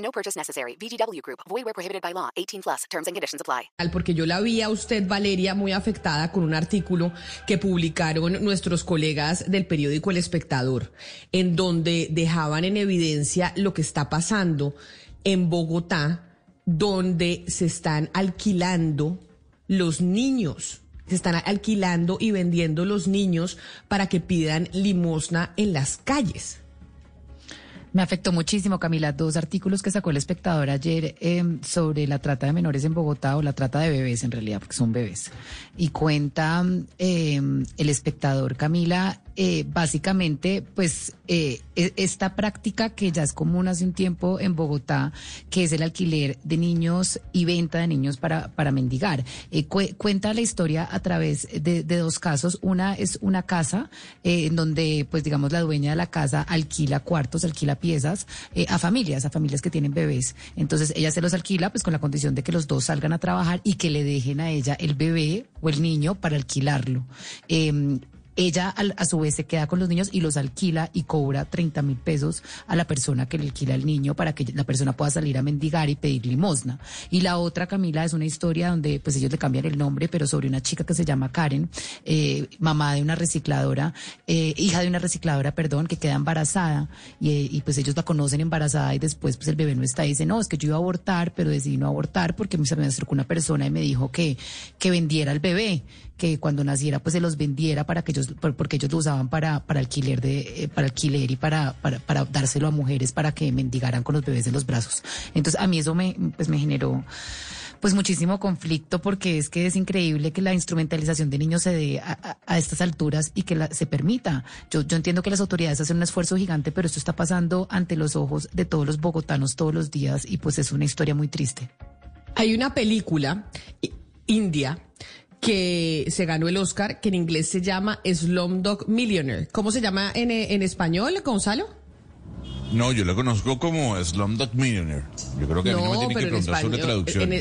No purchase necessary. VGW Group. Void where prohibited by law. 18 plus. Terms and conditions apply. Porque yo la vi a usted, Valeria, muy afectada con un artículo que publicaron nuestros colegas del periódico El Espectador, en donde dejaban en evidencia lo que está pasando en Bogotá, donde se están alquilando los niños. Se están alquilando y vendiendo los niños para que pidan limosna en las calles. Me afectó muchísimo, Camila, dos artículos que sacó el espectador ayer eh, sobre la trata de menores en Bogotá o la trata de bebés en realidad, porque son bebés. Y cuenta eh, el espectador, Camila, eh, básicamente, pues eh, e, esta práctica que ya es común hace un tiempo en Bogotá, que es el alquiler de niños y venta de niños para, para mendigar. Eh, cuenta la historia a través de, de, dos casos. Una es una casa en donde, pues digamos, la dueña de la casa alquila cuartos, alquila piezas a familias, a familias que tienen bebés. Entonces ella se los alquila, pues con la condición de que los dos salgan a trabajar y que le dejen a ella el bebé o el niño para alquilarlo. Em, ella a, su vez se queda con los niños y los alquila y cobra 30 mil pesos a la persona que le alquila el niño para que la persona pueda salir a mendigar y pedir limosna. Y la otra, Camila, es una historia donde pues ellos le cambian el nombre, pero sobre una chica que se llama Karen, eh, mamá de una recicladora, eh, hija de una recicladora, perdón, que queda embarazada y, eh, y, pues ellos la conocen embarazada y después pues el bebé no está y dice, no, es que yo iba a abortar, pero decidí no abortar porque se me acercó una persona y me dijo que, que vendiera el bebé que cuando naciera pues se los vendiera para que ellos porque ellos lo usaban para para alquiler de eh, para alquiler y para, para, para dárselo a mujeres para que mendigaran con los bebés en los brazos entonces a mí eso me pues me generó pues muchísimo conflicto porque es que es increíble que la instrumentalización de niños se dé a, estas alturas y que se permita. Yo, yo entiendo que las autoridades hacen un esfuerzo gigante, pero esto está pasando ante los ojos de todos los bogotanos todos los días y pues es una historia muy triste. Hay una película india que se ganó el Oscar, que en inglés se llama Slumdog Millionaire. ¿Cómo se llama en, en español, Gonzalo? No, yo lo conozco como Slumdog Millionaire. Yo creo que a mí no me tiene que preguntar sobre traducción.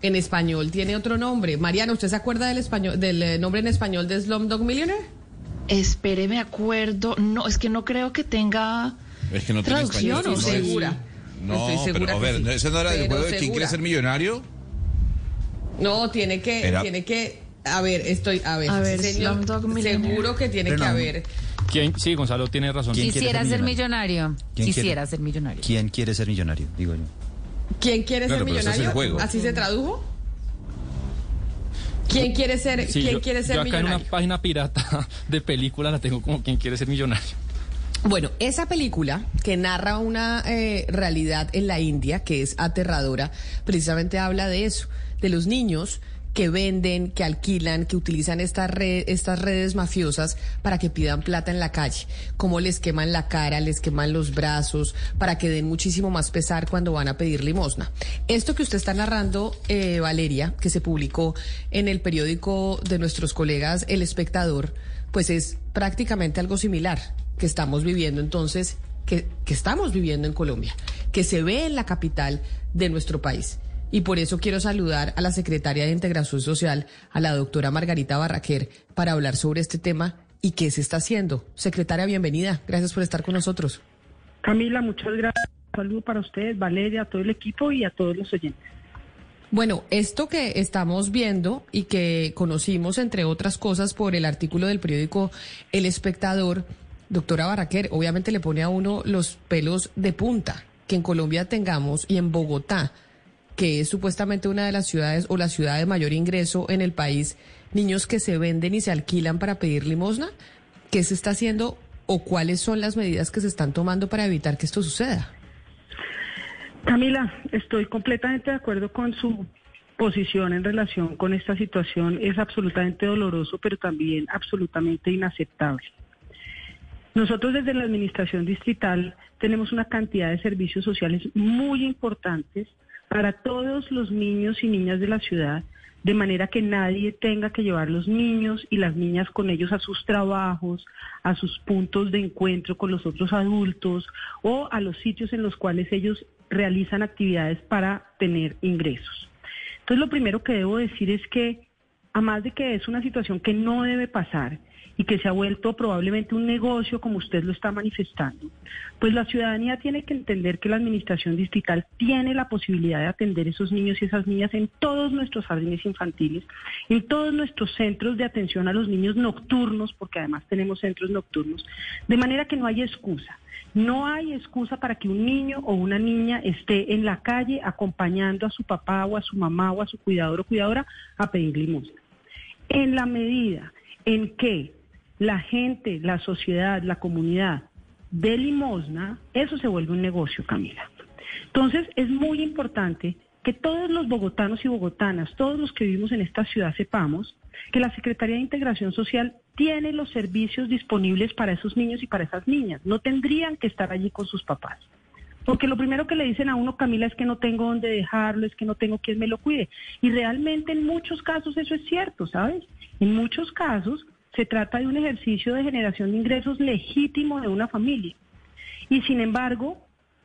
En, español tiene otro nombre. Mariana, ¿usted se acuerda del español del eh, nombre en español de Slumdog Millionaire? Espere, me acuerdo. No, es que no creo que tenga es que no traducción. Tiene español, segura. No, Estoy segura pero a ver, ¿ese no era el juego de quién quiere ser millonario? No, tiene que, tiene que, a ver, estoy, a ver, a ver señor, seguro que tiene que haber. ¿Quién? Sí, Gonzalo tiene razón. ¿Quién Quisiera ser millonario. Quisiera ser millonario. ¿Quién quiere ser millonario? Digo yo. ¿Quién quiere ser millonario? ¿Así se tradujo? ¿Quién quiere ser, ¿quién quiere ser yo acá millonario? en una página pirata de película la tengo como ¿Quién quiere ser millonario? Bueno, esa película que narra una eh, realidad en la India que es aterradora, precisamente habla de eso de los niños que venden, que alquilan, que utilizan estas redes mafiosas para que pidan plata en la calle, cómo les queman la cara, les queman los brazos, para que den muchísimo más pesar cuando van a pedir limosna. Esto que usted está narrando, eh, Valeria, que se publicó en el periódico de nuestros colegas El Espectador, pues es prácticamente algo similar que estamos viviendo entonces, que estamos viviendo en Colombia, que se ve en la capital de nuestro país. Y por eso quiero saludar a la secretaria de Integración Social, a la doctora Margarita Barraquer, para hablar sobre este tema y qué se está haciendo. Secretaria, bienvenida. Gracias por estar con nosotros. Camila, muchas gracias. Saludo para ustedes, Valeria, a todo el equipo y a todos los oyentes. Bueno, esto que estamos viendo y que conocimos, entre otras cosas, por el artículo del periódico El Espectador, doctora Barraquer, obviamente le pone a uno los pelos de punta que en Colombia tengamos y en Bogotá que es supuestamente una de las ciudades o la ciudad de mayor ingreso en el país, niños que se venden y se alquilan para pedir limosna? ¿Qué se está haciendo o cuáles son las medidas que se están tomando para evitar que esto suceda? Camila, estoy completamente de acuerdo con su posición en relación con esta situación. Es absolutamente doloroso, pero también absolutamente inaceptable. Nosotros desde la Administración Distrital tenemos una cantidad de servicios sociales muy importantes para todos los niños y niñas de la ciudad, de manera que nadie tenga que llevar los niños y las niñas con ellos a sus trabajos, a sus puntos de encuentro con los otros adultos o a los sitios en los cuales ellos realizan actividades para tener ingresos. Entonces, lo primero que debo decir es que, a más de que es una situación que no debe pasar y que se ha vuelto probablemente un negocio como usted lo está manifestando, pues la ciudadanía tiene que entender que la administración distrital tiene la posibilidad de atender esos niños y esas niñas en todos nuestros jardines infantiles, en todos nuestros centros de atención a los niños nocturnos, porque además tenemos centros nocturnos, de manera que no hay excusa. No hay excusa para que un niño o una niña esté en la calle acompañando a su papá o a su mamá o a su cuidador o cuidadora a pedir limosna. En la medida en que la gente, la sociedad, la comunidad de limosna, eso se vuelve un negocio, Camila. Entonces, es muy importante que todos los bogotanos y bogotanas, todos los que vivimos en esta ciudad, sepamos que la Secretaría de Integración Social tiene los servicios disponibles para esos niños y para esas niñas. No tendrían que estar allí con sus papás. Porque lo primero que le dicen a uno, Camila, es que no tengo dónde dejarlo, es que no tengo quien me lo cuide. Y realmente en muchos casos eso es cierto, ¿sabes? En muchos casos se trata de un ejercicio de generación de ingresos legítimo de una familia. Y sin embargo,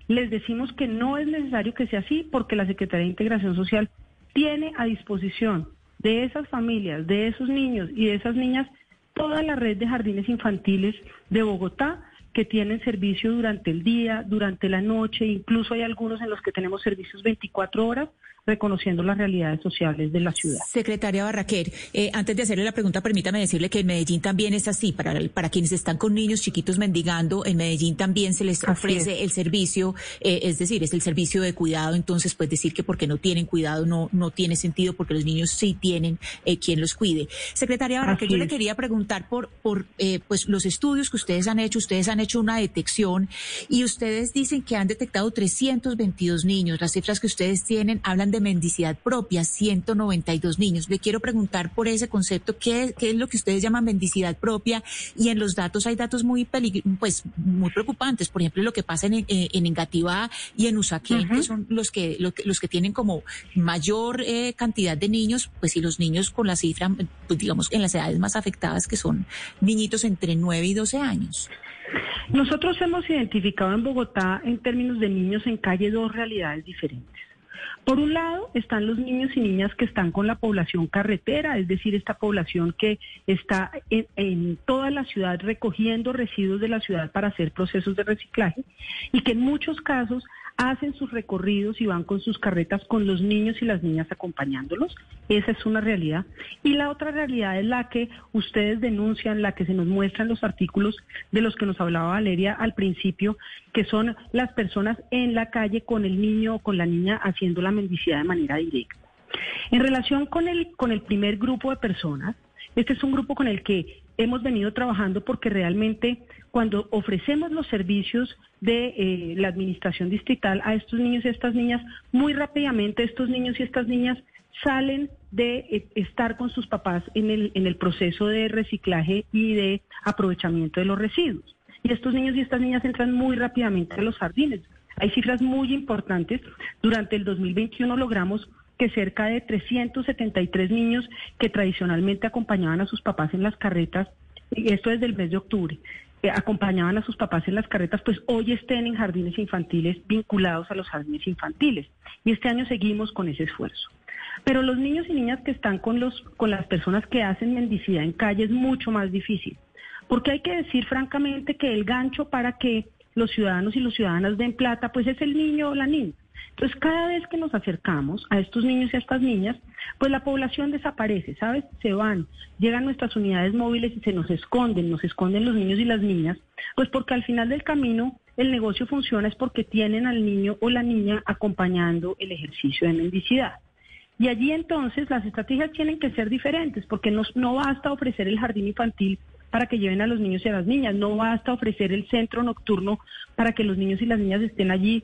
les decimos que no es necesario que sea así porque la Secretaría de Integración Social tiene a disposición de esas familias, de esos niños y de esas niñas toda la red de jardines infantiles de Bogotá que tienen servicio durante el día, durante la noche, incluso hay algunos en los que tenemos servicios 24 horas reconociendo las realidades sociales de la ciudad. Secretaria Barraquer, eh, antes de hacerle la pregunta, permítame decirle que en Medellín también es así. Para, para quienes están con niños chiquitos mendigando, en Medellín también se les ofrece el servicio, eh, es decir, es el servicio de cuidado. Entonces, pues decir que porque no tienen cuidado no, no tiene sentido, porque los niños sí tienen eh, quien los cuide. Secretaria Barraquer, yo le quería preguntar por, por eh, pues los estudios que ustedes han hecho. Ustedes han hecho una detección y ustedes dicen que han detectado 322 niños. Las cifras que ustedes tienen hablan de mendicidad propia, 192 niños. Le quiero preguntar por ese concepto, ¿qué, qué es lo que ustedes llaman mendicidad propia? Y en los datos hay datos muy pues muy preocupantes, por ejemplo, lo que pasa en, eh, en Engativá y en Usaquén, que son los que, los que tienen como mayor eh, cantidad de niños, pues y los niños con la cifra, pues, digamos, en las edades más afectadas, que son niñitos entre 9 y 12 años. Nosotros hemos identificado en Bogotá, en términos de niños en calle, dos realidades diferentes. Por un lado están los niños y niñas que están con la población carretera, es decir, esta población que está en, toda la ciudad recogiendo residuos de la ciudad para hacer procesos de reciclaje y que en muchos casos hacen sus recorridos y van con sus carretas con los niños y las niñas acompañándolos. Esa es una realidad. Y la otra realidad es la que ustedes denuncian, la que se nos muestra en los artículos de los que nos hablaba Valeria al principio, que son las personas en la calle con el niño o con la niña haciendo la mendicidad de manera directa. En relación con el, con el primer grupo de personas, este es un grupo con el que hemos venido trabajando porque realmente cuando ofrecemos los servicios de eh, la administración distrital a estos niños y estas niñas, muy rápidamente estos niños y estas niñas salen de eh, estar con sus papás en el, en el proceso de reciclaje y de aprovechamiento de los residuos. Y estos niños y estas niñas entran muy rápidamente a los jardines. Hay cifras muy importantes. Durante el 2021 logramos que cerca de 373 niños que tradicionalmente acompañaban a sus papás en las carretas, y esto desde el mes de octubre, acompañaban a sus papás en las carretas, pues hoy estén en jardines infantiles vinculados a los jardines infantiles. Y este año seguimos con ese esfuerzo. Pero los niños y niñas que están con, los, con las personas que hacen mendicidad en calle es mucho más difícil. Porque hay que decir francamente que el gancho para que los ciudadanos y las ciudadanas den plata, pues es el niño o la niña. Entonces, cada vez que nos acercamos a estos niños y a estas niñas, pues la población desaparece, ¿sabes? Se van, llegan nuestras unidades móviles y se nos esconden, nos esconden los niños y las niñas, pues porque al final del camino el negocio funciona es porque tienen al niño o la niña acompañando el ejercicio de mendicidad. Y allí entonces las estrategias tienen que ser diferentes, porque no, no basta ofrecer el jardín infantil para que lleven a los niños y a las niñas, no basta ofrecer el centro nocturno para que los niños y las niñas estén allí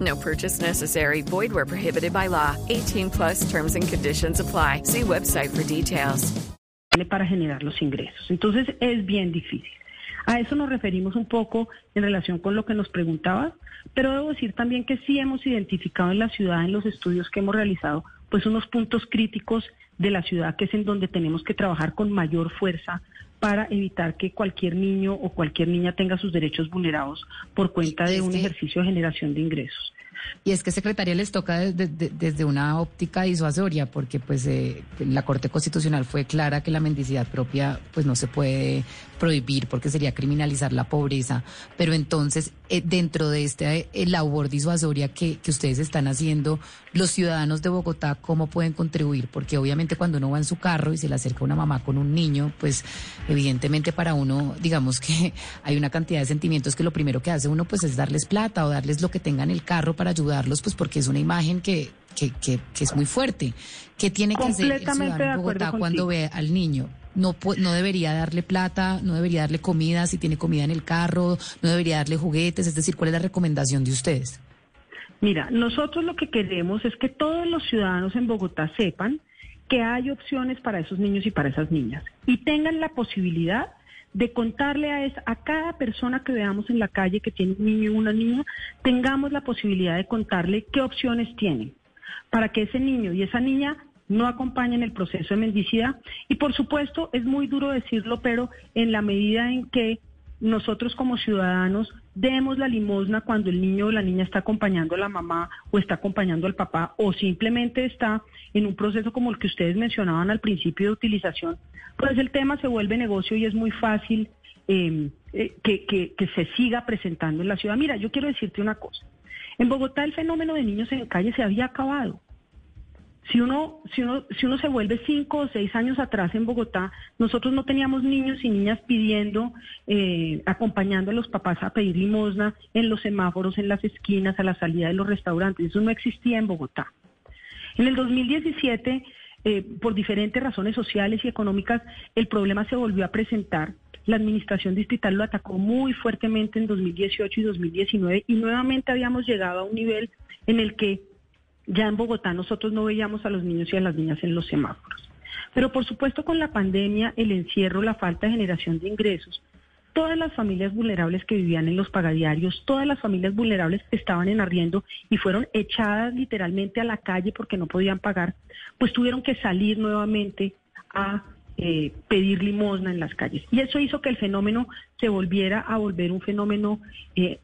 No purchase necessary. Void where prohibited by law. 18 plus terms and conditions apply. See website for details. Para generar los ingresos. Entonces es bien difícil. A eso nos referimos un poco en relación con lo que nos preguntabas, pero debo decir también que sí hemos identificado en la ciudad, en los estudios que hemos realizado, pues unos puntos críticos de la ciudad que es en donde tenemos que trabajar con mayor fuerza para evitar que cualquier niño o cualquier niña tenga sus derechos vulnerados por cuenta de un ejercicio de generación de ingresos. Y es que Secretaría les toca desde, una óptica disuasoria, porque pues eh, la Corte Constitucional fue clara que la mendicidad propia pues no se puede prohibir porque sería criminalizar la pobreza. Pero entonces, eh, dentro de este eh, labor disuasoria que, que ustedes están haciendo, los ciudadanos de Bogotá, ¿cómo pueden contribuir? Porque obviamente cuando uno va en su carro y se le acerca una mamá con un niño, pues evidentemente para uno, digamos que hay una cantidad de sentimientos que lo primero que hace uno pues es darles plata o darles lo que tengan en el carro para ayudarlos, pues porque es una imagen que, que, que, es muy fuerte. ¿Qué tiene que hacer el ciudadano de Bogotá cuando ve al niño? No, no debería darle plata, no debería darle comida si tiene comida en el carro, no debería darle juguetes, es decir, ¿cuál es la recomendación de ustedes? Mira, nosotros lo que queremos es que todos los ciudadanos en Bogotá sepan que hay opciones para esos niños y para esas niñas y tengan la posibilidad de contarle a, a cada persona que veamos en la calle que tiene un niño o una niña, tengamos la posibilidad de contarle qué opciones tienen para que ese niño y esa niña no acompañen el proceso de mendicidad. Y por supuesto, es muy duro decirlo, pero en la medida en que nosotros como ciudadanos demos la limosna cuando el niño o la niña está acompañando a la mamá o está acompañando al papá o simplemente está en un proceso como el que ustedes mencionaban al principio de utilización, pues el tema se vuelve negocio y es muy fácil em, eh, que, que se siga presentando en la ciudad. Mira, yo quiero decirte una cosa. En Bogotá el fenómeno de niños en calle se había acabado. Si uno, si uno, si uno se vuelve cinco o seis años atrás en Bogotá, nosotros no teníamos niños y niñas pidiendo, eh, acompañando a los papás a pedir limosna en los semáforos, en las esquinas, a la salida de los restaurantes. Eso no existía en Bogotá. En el 2017, eh, por diferentes razones sociales y económicas, el problema se volvió a presentar. La administración distrital lo atacó muy fuertemente en 2018 y 2019 y nuevamente habíamos llegado a un nivel en el que ya en Bogotá nosotros no veíamos a los niños y a las niñas en los semáforos. Pero por supuesto con la pandemia, el encierro, la falta de generación de ingresos, todas las familias vulnerables que vivían en los pagadiarios, todas las familias vulnerables que estaban en arriendo y fueron echadas literalmente a la calle porque no podían pagar, pues tuvieron que salir nuevamente a eh, pedir limosna en las calles. Y eso hizo que el fenómeno se volviera a volver un fenómeno eh,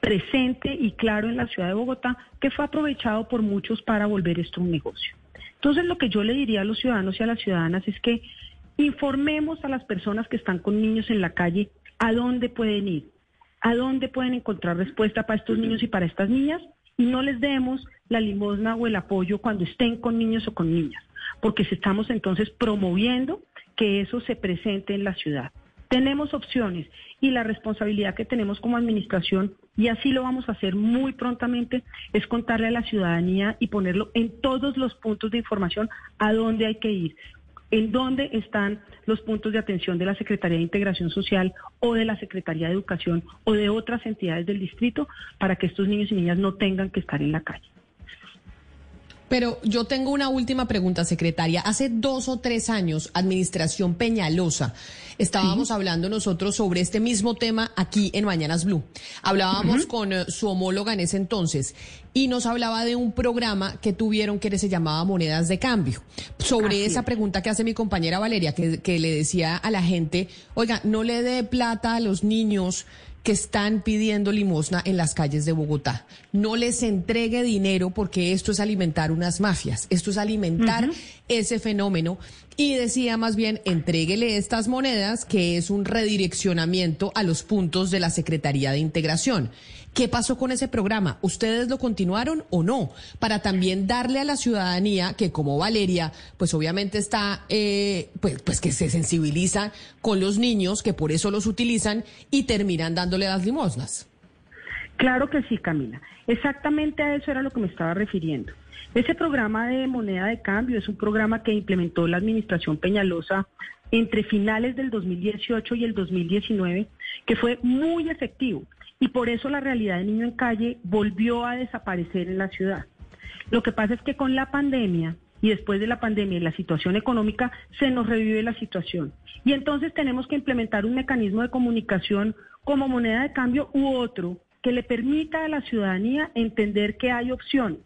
presente y claro en la ciudad de Bogotá, que fue aprovechado por muchos para volver esto un negocio. Entonces, lo que yo le diría a los ciudadanos y a las ciudadanas es que informemos a las personas que están con niños en la calle a dónde pueden ir, a dónde pueden encontrar respuesta para estos niños y para estas niñas, y no les demos la limosna o el apoyo cuando estén con niños o con niñas porque estamos entonces promoviendo que eso se presente en la ciudad. Tenemos opciones y la responsabilidad que tenemos como administración, y así lo vamos a hacer muy prontamente, es contarle a la ciudadanía y ponerlo en todos los puntos de información a dónde hay que ir, en dónde están los puntos de atención de la Secretaría de Integración Social o de la Secretaría de Educación o de otras entidades del distrito para que estos niños y niñas no tengan que estar en la calle. Pero yo tengo una última pregunta, secretaria. Hace dos o tres años, Administración Peñalosa, estábamos hablando nosotros sobre este mismo tema aquí en Mañanas Blue. Hablábamos con eh, su homóloga en ese entonces y nos hablaba de un programa que tuvieron que se llamaba Monedas de Cambio. Sobre esa pregunta que hace mi compañera Valeria, que, que le decía a la gente, oiga, no le dé plata a los niños que están pidiendo limosna en las calles de Bogotá. No les entregue dinero porque esto es alimentar unas mafias, esto es alimentar ese fenómeno. Y decía más bien, entréguele estas monedas, que es un redireccionamiento a los puntos de la Secretaría de Integración. ¿Qué pasó con ese programa? ¿Ustedes lo continuaron o no? Para también darle a la ciudadanía que como Valeria, pues obviamente está, eh, pues, pues que se sensibiliza con los niños, que por eso los utilizan y terminan dándole las limosnas. Claro que sí, Camila. Exactamente a eso era lo que me estaba refiriendo. Ese programa de moneda de cambio es un programa que implementó la administración Peñalosa entre finales del 2018 y el 2019, que fue muy efectivo y por eso la realidad de niño en calle volvió a desaparecer en la ciudad. Lo que pasa es que con la pandemia y después de la pandemia y la situación económica se nos revive la situación. Y entonces tenemos que implementar un mecanismo de comunicación como moneda de cambio u otro que le permita a la ciudadanía entender que hay opciones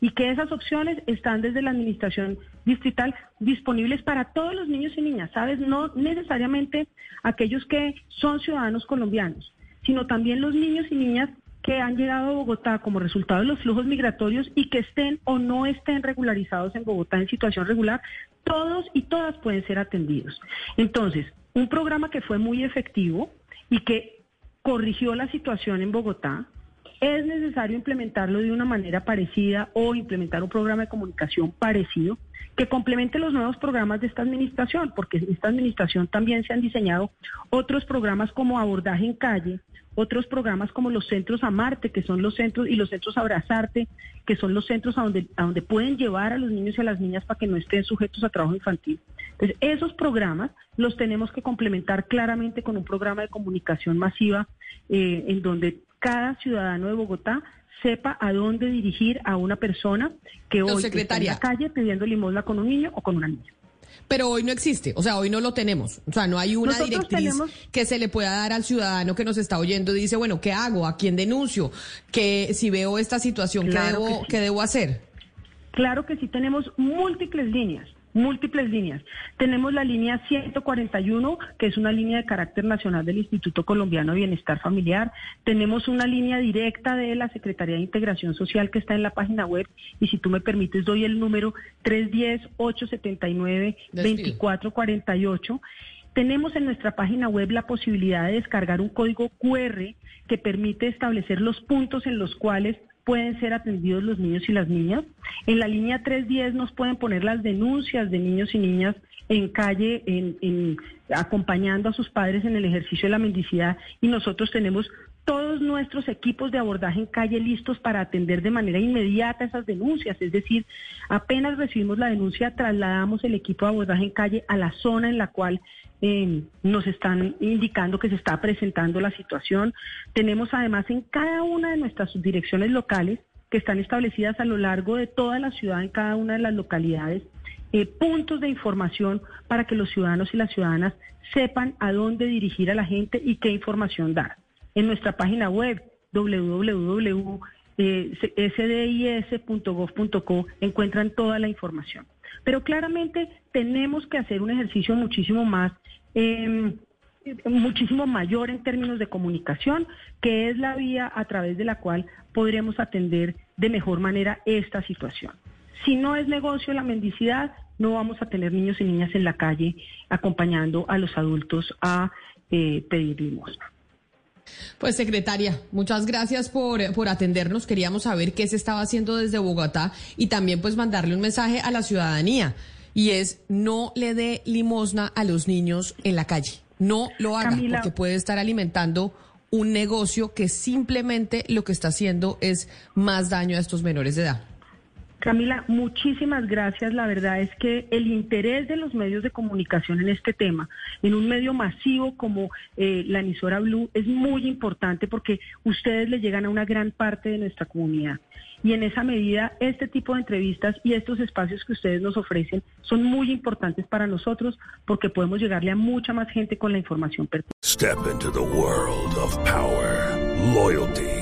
y que esas opciones están desde la administración distrital disponibles para todos los niños y niñas, ¿sabes? No necesariamente aquellos que son ciudadanos colombianos, sino también los niños y niñas que han llegado a Bogotá como resultado de los flujos migratorios y que estén o no estén regularizados en Bogotá en situación regular, todos y todas pueden ser atendidos. Entonces, un programa que fue muy efectivo y que corrigió la situación en Bogotá, es necesario implementarlo de una manera parecida o implementar un programa de comunicación parecido que complemente los nuevos programas de esta administración, porque en esta administración también se han diseñado otros programas como abordaje en calle, otros programas como los centros Amarte, que son los centros, y los centros Abrazarte, que son los centros a donde, a donde pueden llevar a los niños y a las niñas para que no estén sujetos a trabajo infantil. Entonces, esos programas los tenemos que complementar claramente con un programa de comunicación masiva eh, en donde cada ciudadano de Bogotá sepa a dónde dirigir a una persona que hoy está en la calle pidiendo limosna con un niño o con una niña. Pero hoy no existe, o sea, hoy no lo tenemos. O sea, no hay una directriz que se le pueda dar al ciudadano que nos está oyendo y dice, bueno, ¿qué hago? ¿A quién denuncio? Que si veo esta situación, ¿qué, debo, ¿qué debo hacer? Claro que sí, tenemos múltiples líneas múltiples líneas. Tenemos la línea 141, que es una línea de carácter nacional del Instituto Colombiano de Bienestar Familiar. Tenemos una línea directa de la Secretaría de Integración Social que está en la página web y si tú me permites doy el número 310-879-2448. Tenemos en nuestra página web la posibilidad de descargar un código QR que permite establecer los puntos en los cuales pueden ser atendidos los niños y las niñas. En la línea 310 nos pueden poner las denuncias de niños y niñas en calle, en, acompañando a sus padres en el ejercicio de la mendicidad y nosotros tenemos todos nuestros equipos de abordaje en calle listos para atender de manera inmediata esas denuncias. Es decir, apenas recibimos la denuncia, trasladamos el equipo de abordaje en calle a la zona en la cual eh, nos están indicando que se está presentando la situación. Tenemos además en cada una de nuestras subdirecciones locales que están establecidas a lo largo de toda la ciudad, en cada una de las localidades, eh, puntos de información para que los ciudadanos y las ciudadanas sepan a dónde dirigir a la gente y qué información dar. En nuestra página web www.sdis.gov.co encuentran toda la información. Pero claramente tenemos que hacer un ejercicio muchísimo más, em, muchísimo mayor en términos de comunicación, que es la vía a través de la cual podremos atender de mejor manera esta situación. Si no es negocio la mendicidad, no vamos a tener niños y niñas en la calle acompañando a los adultos a eh, pedir limosna. Pues secretaria, muchas gracias por, por, atendernos. Queríamos saber qué se estaba haciendo desde Bogotá y también pues mandarle un mensaje a la ciudadanía y es no le dé limosna a los niños en la calle. No lo haga porque puede estar alimentando un negocio que simplemente lo que está haciendo es más daño a estos menores de edad. Camila, muchísimas gracias. La verdad es que el interés de los medios de comunicación en este tema, en un medio masivo como eh, la emisora Blue, es muy importante porque ustedes le llegan a una gran parte de nuestra comunidad. Y en esa medida, este tipo de entrevistas y estos espacios que ustedes nos ofrecen son muy importantes para nosotros porque podemos llegarle a mucha más gente con la información pertinente. Step into the world of power, loyalty.